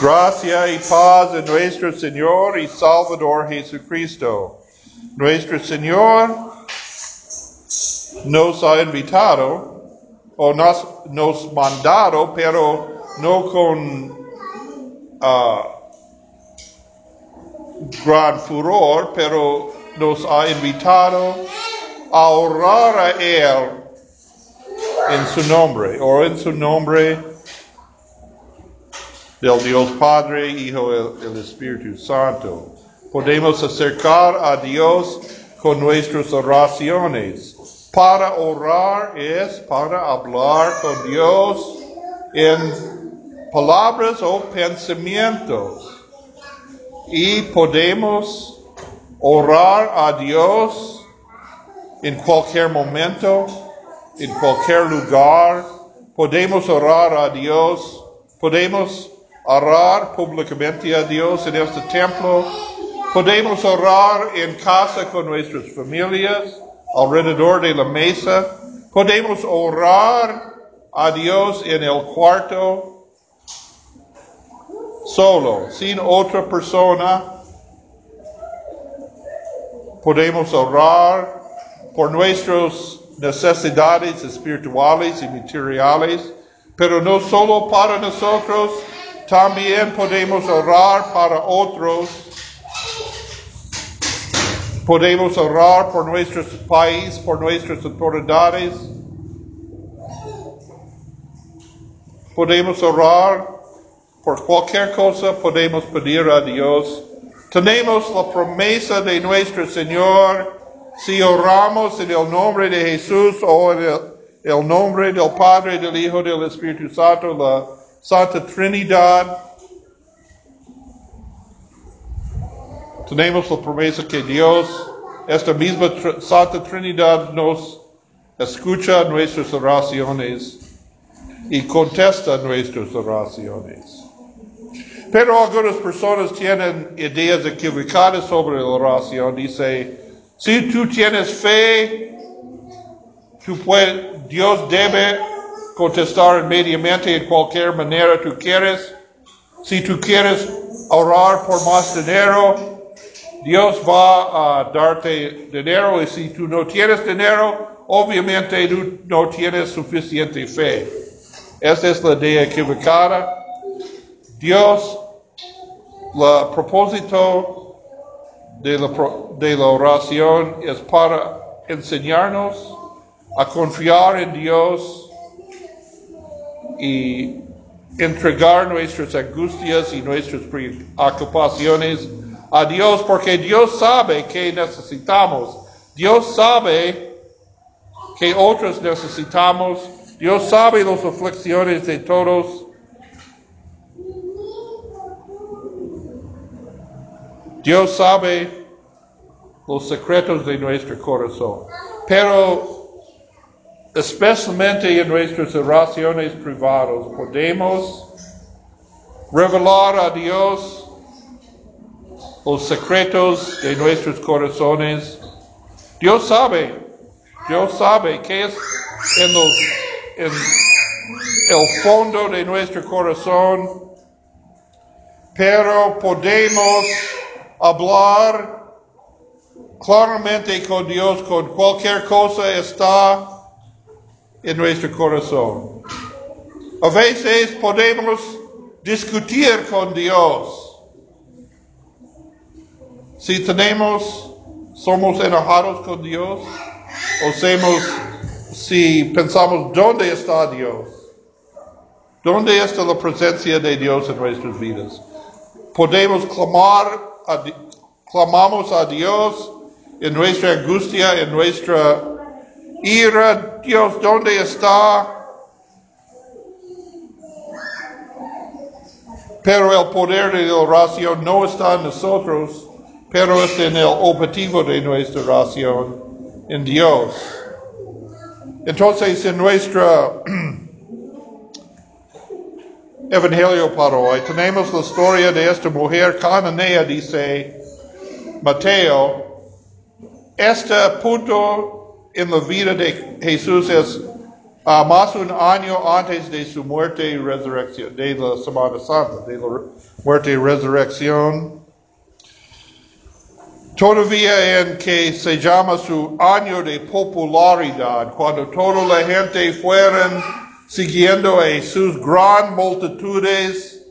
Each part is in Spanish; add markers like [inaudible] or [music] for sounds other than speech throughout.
Gracia y paz de nuestro Señor y Salvador Jesucristo. Nuestro Señor nos ha invitado o nos, nos mandado, pero no con ah, gran furor, pero nos ha invitado a orar a Él en su nombre, o en su nombre del Dios Padre, Hijo y el Espíritu Santo. Podemos acercar a Dios con nuestras oraciones. Para orar es para hablar con Dios en palabras o pensamientos. Y podemos orar a Dios en cualquier momento, en cualquier lugar. Podemos orar a Dios. Podemos orar públicamente a Dios en este templo. Podemos orar en casa con nuestras familias, alrededor de la mesa. Podemos orar a Dios en el cuarto solo, sin otra persona. Podemos orar por nuestras necesidades espirituales y materiales, pero no solo para nosotros, también podemos orar para otros. Podemos orar por nuestro país, por nuestras autoridades. Podemos orar por cualquier cosa, podemos pedir a Dios. Tenemos la promesa de nuestro Señor si oramos en el nombre de Jesús o en el, el nombre del Padre, del Hijo, del Espíritu Santo, la Santa Trinidad. Tenemos la promesa que Dios, esta misma Santa Trinidad, nos escucha nuestras oraciones y contesta nuestras oraciones. Pero algunas personas tienen ideas equivocadas sobre la oración. Dice, si tú tienes fe, tú puedes, Dios debe contestar inmediatamente en cualquier manera tú quieres. Si tú quieres orar por más dinero, Dios va a darte dinero y si tú no tienes dinero, obviamente tú no tienes suficiente fe. Esta es la idea equivocada. Dios, el propósito de la, de la oración es para enseñarnos a confiar en Dios y entregar nuestras angustias y nuestras preocupaciones a Dios porque Dios sabe que necesitamos. Dios sabe que otros necesitamos. Dios sabe las aflicciones de todos. Dios sabe los secretos de nuestro corazón. Pero especialmente en nuestras oraciones privadas podemos revelar a Dios los secretos de nuestros corazones. Dios sabe, Dios sabe qué es en, en el fondo de nuestro corazón, pero podemos hablar claramente con Dios con cualquier cosa está en nuestro corazón. A veces podemos discutir con Dios. Si tenemos, somos enojados con Dios, o si pensamos, ¿dónde está Dios? ¿Dónde está la presencia de Dios en nuestras vidas? Podemos clamar, a, clamamos a Dios en nuestra angustia, en nuestra ira. Dios, ¿dónde está? Pero el poder de la oración no está en nosotros, pero es en el objetivo de nuestra oración, en Dios. Entonces, en nuestro [clears throat] evangelio para hoy, tenemos la historia de esta mujer cananea, dice Mateo. Este punto en la vida de Jesús es uh, más un año antes de su muerte y resurrección, de la Semana Santa, de la muerte y resurrección. Todavía en que se llama su año de popularidad, cuando toda la gente fueron siguiendo a sus gran multitudes.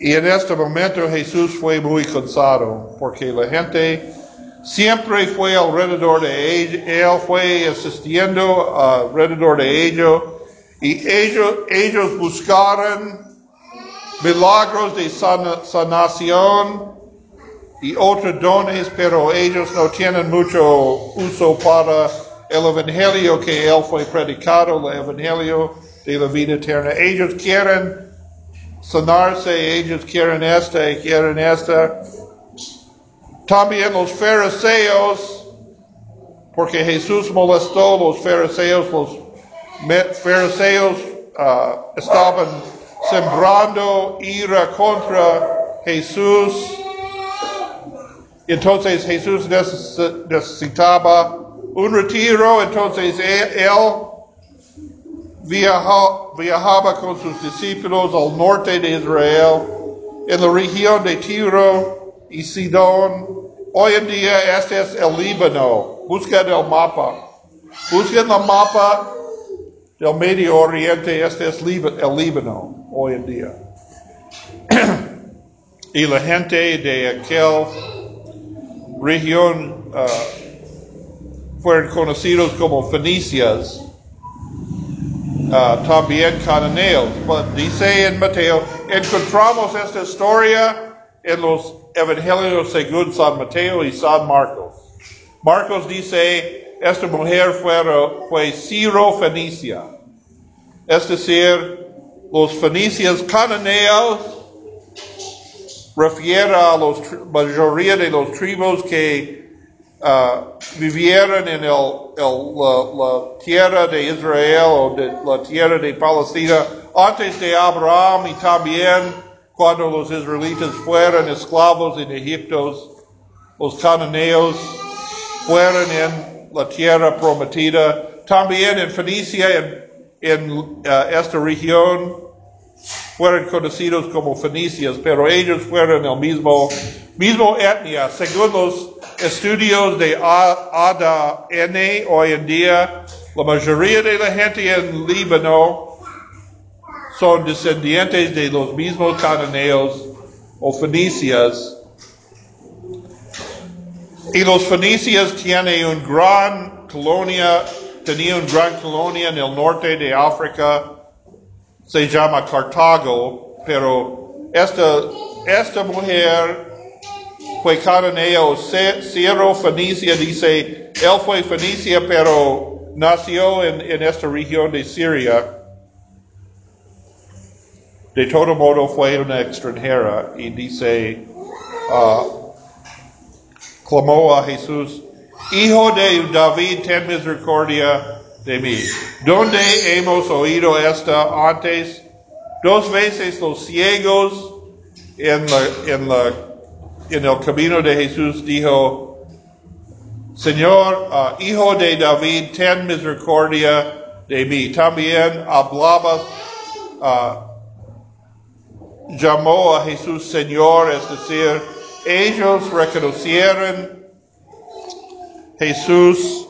Y en este momento Jesús fue muy cansado porque la gente siempre fue alrededor de él, él fue asistiendo alrededor de ellos y ellos, ellos buscaron milagros de sanación y otros dones, pero ellos no tienen mucho uso para el evangelio que él fue predicado, el evangelio de la vida eterna. Ellos quieren sanarse, ellos quieren esta quieren esta. También los fariseos, porque Jesús molestó los fariseos, los fariseos uh, estaban sembrando ira contra Jesús. Entonces Jesús necesitaba un retiro, entonces él, viajaba con sus discípulos al norte de Israel, en la región de Tiro y Sidón. Hoy en día este es el Líbano. Busquen el mapa. Busquen el mapa del Medio Oriente. Este es el Líbano hoy en día. [clears throat] y la gente de aquel región uh, fueron conocidos como fenicias. Uh, también cananeos. dice en Mateo, encontramos esta historia en los Evangelios según San Mateo y San Marcos. Marcos dice, esta mujer fue, fue Ciro Fenicia. Es decir, los fenicios cananeos refiere a la mayoría de los tribus que uh, vivieron en el, la, la, tierra de Israel o de la tierra de Palestina antes de Abraham y también cuando los israelitas fueron esclavos en Egipto, los cananeos fueron en la tierra prometida, también en Fenicia, en, en uh, esta región, fueron conocidos como fenicios, pero ellos fueron el mismo, etnia. Según los estudios de ADN hoy en día, la mayoría de la gente en Líbano son descendientes de los mismos cananeos o fenicias. Y los fenicios tienen un gran colonia, tenían una gran colonia en el norte de África, se llama Cartago, pero esta, esta mujer fue cananeo, Ciro Fenicia, dice, él fue Fenicia, pero nació en esta región de Siria. De todo modo fue una extranjera y dice, uh, clamó a Jesús, Hijo de David, ten misericordia de mí. ¿Dónde hemos oído esta antes? Dos veces los ciegos en, el camino de Jesús dijo, Señor, uh, Hijo de David, ten misericordia de mí. También hablaba uh, llamó a Jesús Señor, es decir, ellos reconocieron Jesús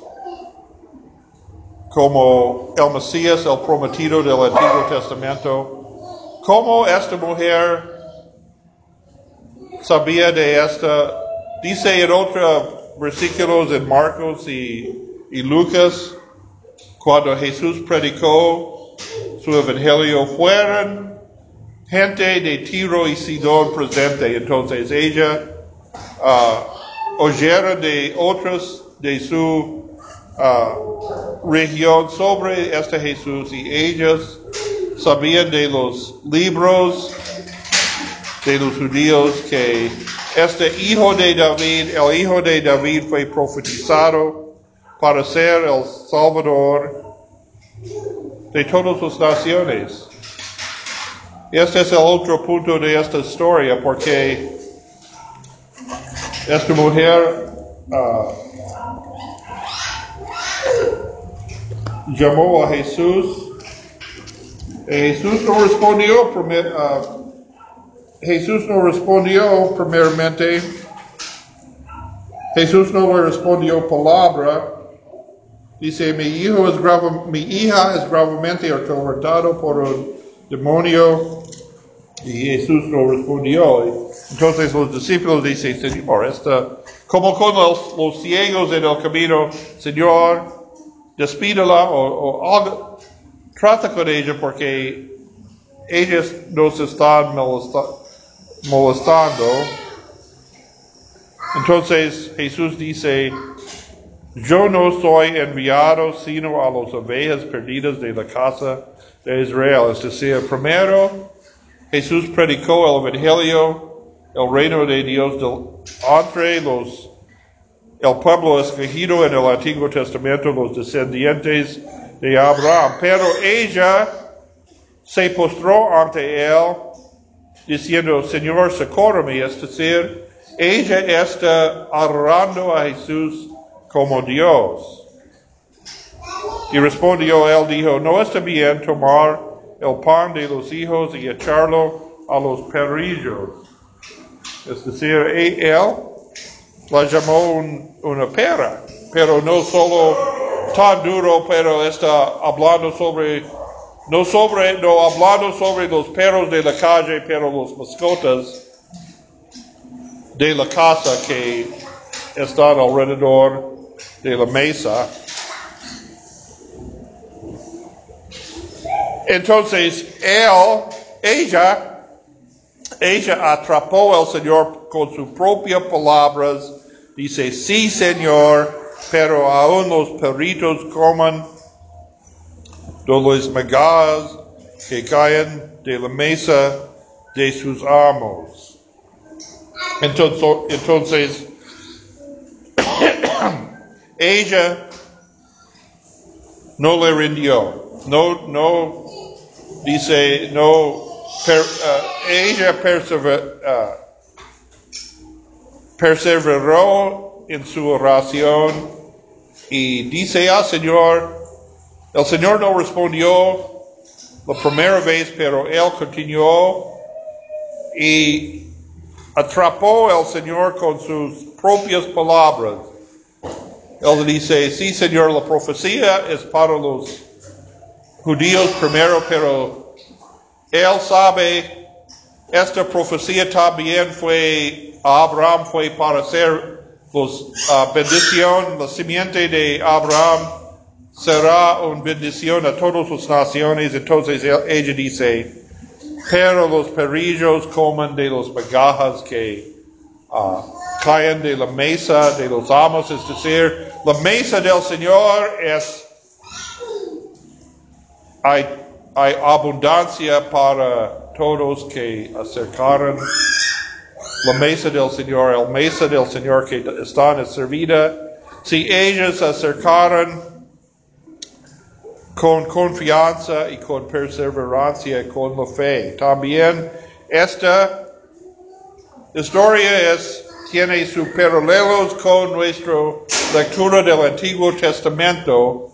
como el Mesías, el prometido del Antiguo Testamento. ¿Cómo esta mujer sabía de esta? Dice en otros versículos en Marcos y, y Lucas, cuando Jesús predicó su evangelio, fueron gente de Tiro y Sidón presente. Entonces ella uh, oyeron de otros de su uh, región sobre este Jesús y ellos sabían de los libros de los judíos que este hijo de David, el hijo de David fue profetizado para ser el Salvador de todas las naciones. Este es el otro punto de esta historia, porque esta mujer uh, llamó a Jesús. Eh, Jesús no respondió, ah, Jesús no respondió primeramente. Jesús no le respondió palabra. Dice, mi hijo es grave- mi hija es gravemente atormentada por un demonio. Y Jesús no respondió. Entonces los discípulos dicen, Señor, esta, como con los, ciegos en el camino, Señor, despídela o, o haga- trata con ella porque ellas nos están molesta- molestando. Entonces Jesús dice, yo no soy enviado sino a las ovejas perdidas de la casa de Israel. Es decir, primero Jesús predicó el Evangelio, el reino de Dios del- entre los, el pueblo escogido en el Antiguo Testamento, los descendientes de Abraham. Pero ella se postró ante él diciendo, Señor, socórreme. Es decir, ella está adorando a Jesús como Dios. Y respondió él, dijo, no está bien tomar el pan de los hijos y echarlo a los perrillos. Es decir, e- él la llamó un- una pera, pero no solo tan duro, pero está hablando sobre, no sobre, no hablando sobre los perros de la calle, pero los mascotas de la casa que están alrededor de la mesa. Entonces, él, ella, ella atrapó al Señor con sus propias palabras. Dice, sí, Señor, pero aún los perritos coman de los migajas que caen de la mesa de sus amos. Entonces, entonces [coughs] ella no le rindió, no, no, dice, no, per- ah, ella ah, perseveró en su oración y dice al Señor, el Señor no respondió la primera vez, pero él continuó y atrapó al Señor con sus propias palabras. Él dice, sí Señor, la profecía es para los judíos primero, pero él sabe, esta profecía también fue, a Abraham fue para ser los, ah, bendición, la simiente de Abraham será una bendición a todas las naciones. Entonces ella dice, pero los perrillos comen de los migajas que ah, caen de la mesa de los amos, es decir, la mesa del Señor es, hay, abundancia para todos que acercaron la mesa del Señor, la mesa del Señor que están servida. Si ellos acercaron con confianza y con perseverancia, con la fe. También esta historia es, tiene sus paralelos con nuestra lectura del Antiguo Testamento,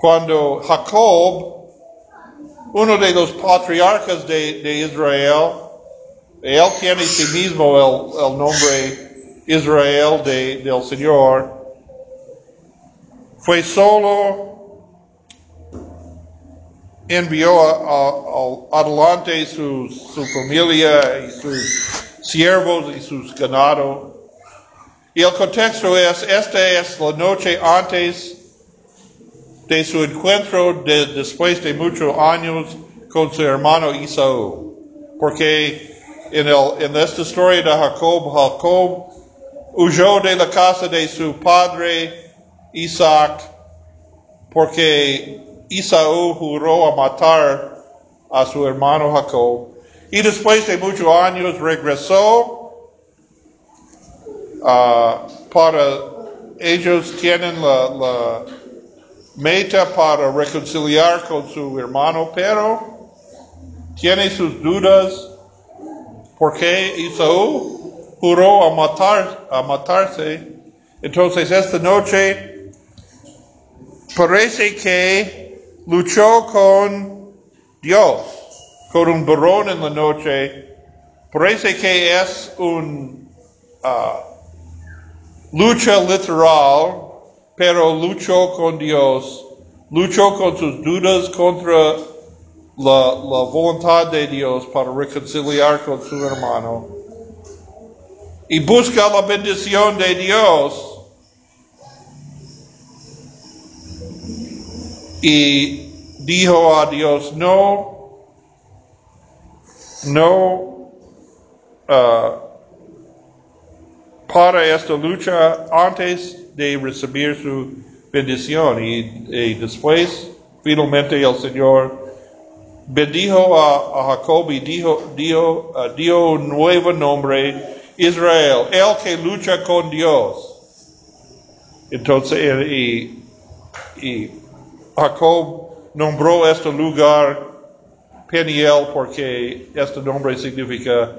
cuando Jacob, uno de los patriarcas de, de Israel, él tiene sí mismo el, nombre Israel de, del Señor, fue solo envió a- adelante su, su familia y sus siervos y sus ganados. Y el contexto es, esta es la noche antes de su encuentro de- después de muchos años con su hermano Isaú. Porque en, el, esta historia de Jacob, Jacob huyó de la casa de su padre Isaac porque Isaú juró a matar a su hermano Jacob. Y después de muchos años regresó ah, para ellos tienen la meta para reconciliar con su hermano, pero tiene sus dudas porque Isaú juró a matar a matarse. Entonces esta noche parece que luchó con Dios, con un varón en la noche. Parece que es un uh, lucha literal, pero luchó con Dios, luchó con sus dudas contra la, la voluntad de Dios para reconciliar con su hermano y busca la bendición de Dios. Y dijo a Dios, no, no uh, para esta lucha antes de recibir su bendición. Y, y después, finalmente, el Señor bendijo a, a Jacob y dijo, dio, uh, dio un nuevo nombre, Israel, el que lucha con Dios. Entonces, y, y Jacob nombró este lugar Peniel porque este nombre significa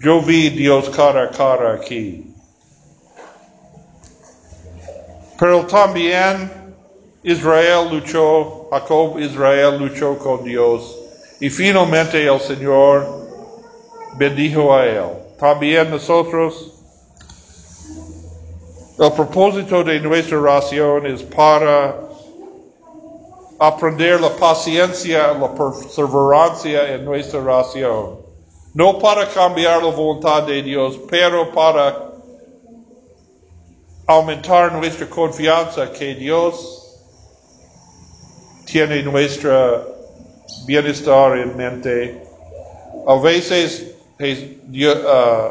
yo vi Dios cara a cara aquí. Pero también Israel luchó, Jacob Israel luchó con Dios y finalmente el Señor bendijo a él. También nosotros, el propósito de nuestra oración es para aprender la paciencia, la perseverancia en nuestra oración. No para cambiar la voluntad de Dios, pero para aumentar nuestra confianza que Dios tiene nuestro bienestar en mente. A veces uh,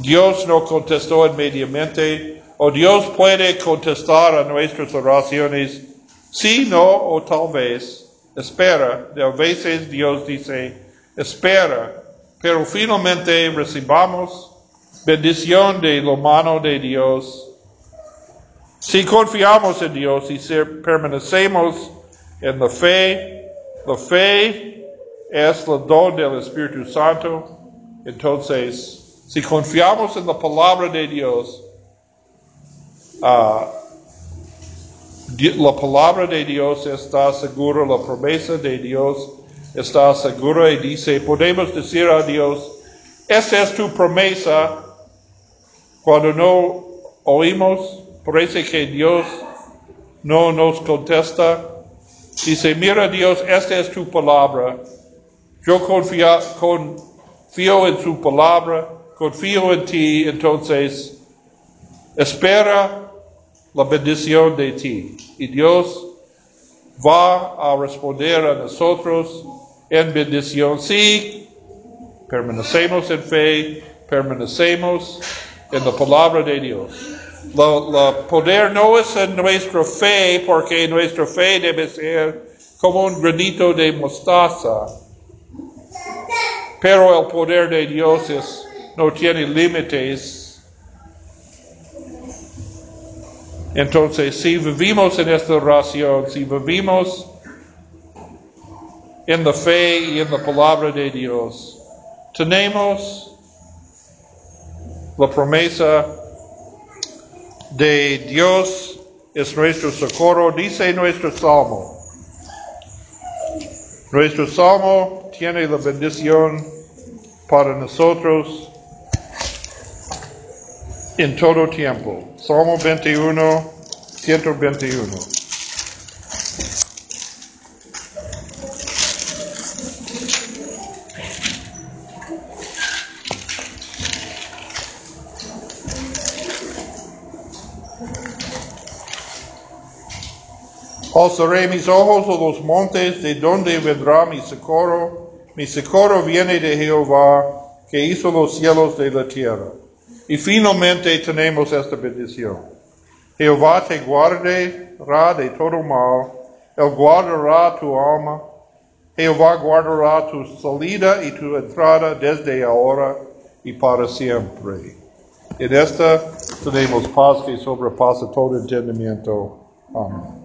Dios no contestó inmediatamente o Dios puede contestar a nuestras oraciones, sí, no o tal vez. Espera, a veces Dios dice, espera, pero finalmente recibamos bendición de la mano de Dios. Si confiamos en Dios y si permanecemos en la fe, la fe es el don del Espíritu Santo. Entonces, si confiamos en la palabra de Dios, uh, la palabra de Dios está segura, la promesa de Dios está segura y dice, podemos decir a Dios, esa es tu promesa. Cuando no oímos, parece que Dios no nos contesta. Dice, mira Dios, esta es tu palabra. Yo confío, confío en su palabra, confío en ti, entonces espera la bendición de ti. Y Dios va a responder a nosotros en bendición si permanecemos en fe, permanecemos en la palabra de Dios. La, poder no es en nuestra fe, porque nuestra fe debe ser como un granito de mostaza. Pero el poder de Dios es, no tiene límites Entonces, si vivimos en esta oración, si vivimos en la fe y en la palabra de Dios, tenemos la promesa de Dios es nuestro socorro, dice nuestro salmo. Nuestro salmo tiene la bendición para nosotros en todo tiempo. Salmo 21, 121. Alzaré mis ojos a los montes, de donde vendrá mi socorro. Mi socorro viene de Jehová, que hizo los cielos de la tierra. Y finalmente tenemos esta bendición. Jehová te guardará de todo mal, Él guardará tu alma, Jehová guardará tu salida y tu entrada desde ahora y para siempre. En esta tenemos paz que sobrepasa todo entendimiento. Amén.